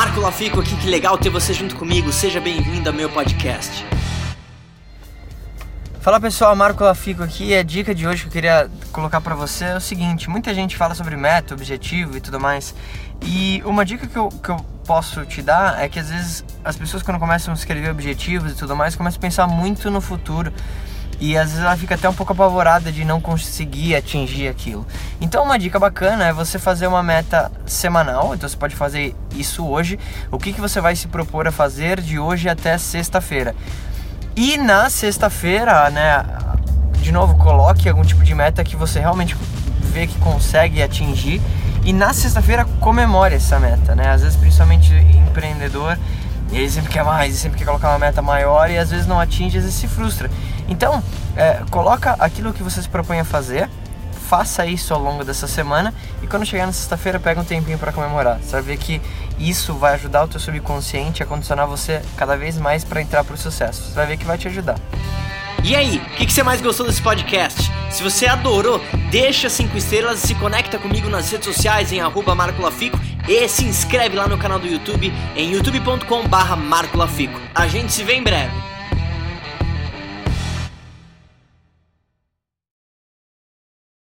Marco Lafico aqui, que legal ter você junto comigo. Seja bem-vindo ao meu podcast. Fala pessoal, Marco Lafico aqui. A dica de hoje que eu queria colocar para você é o seguinte: muita gente fala sobre meta, objetivo e tudo mais. E uma dica que eu, que eu posso te dar é que às vezes as pessoas, quando começam a escrever objetivos e tudo mais, começam a pensar muito no futuro e às vezes ela fica até um pouco apavorada de não conseguir atingir aquilo. Então uma dica bacana é você fazer uma meta semanal, então você pode fazer isso hoje. O que, que você vai se propor a fazer de hoje até sexta-feira? E na sexta-feira, né, de novo, coloque algum tipo de meta que você realmente vê que consegue atingir e na sexta-feira comemore essa meta, né? Às vezes, principalmente empreendedor, ele sempre quer mais, ele sempre quer colocar uma meta maior e às vezes não atinge, às vezes se frustra. Então, é, coloca aquilo que você se propõe a fazer, faça isso ao longo dessa semana e quando chegar na sexta-feira pega um tempinho para comemorar. Você vai ver que isso vai ajudar o teu subconsciente a condicionar você cada vez mais para entrar para o sucesso. Você vai ver que vai te ajudar. E aí, o que, que, você mais gostou desse podcast? Se você adorou, deixa cinco estrelas e se conecta comigo nas redes sociais em arroba Marco Lafico e se inscreve lá no canal do YouTube em youtube.com barra Marco Lafico. A gente se vê em breve.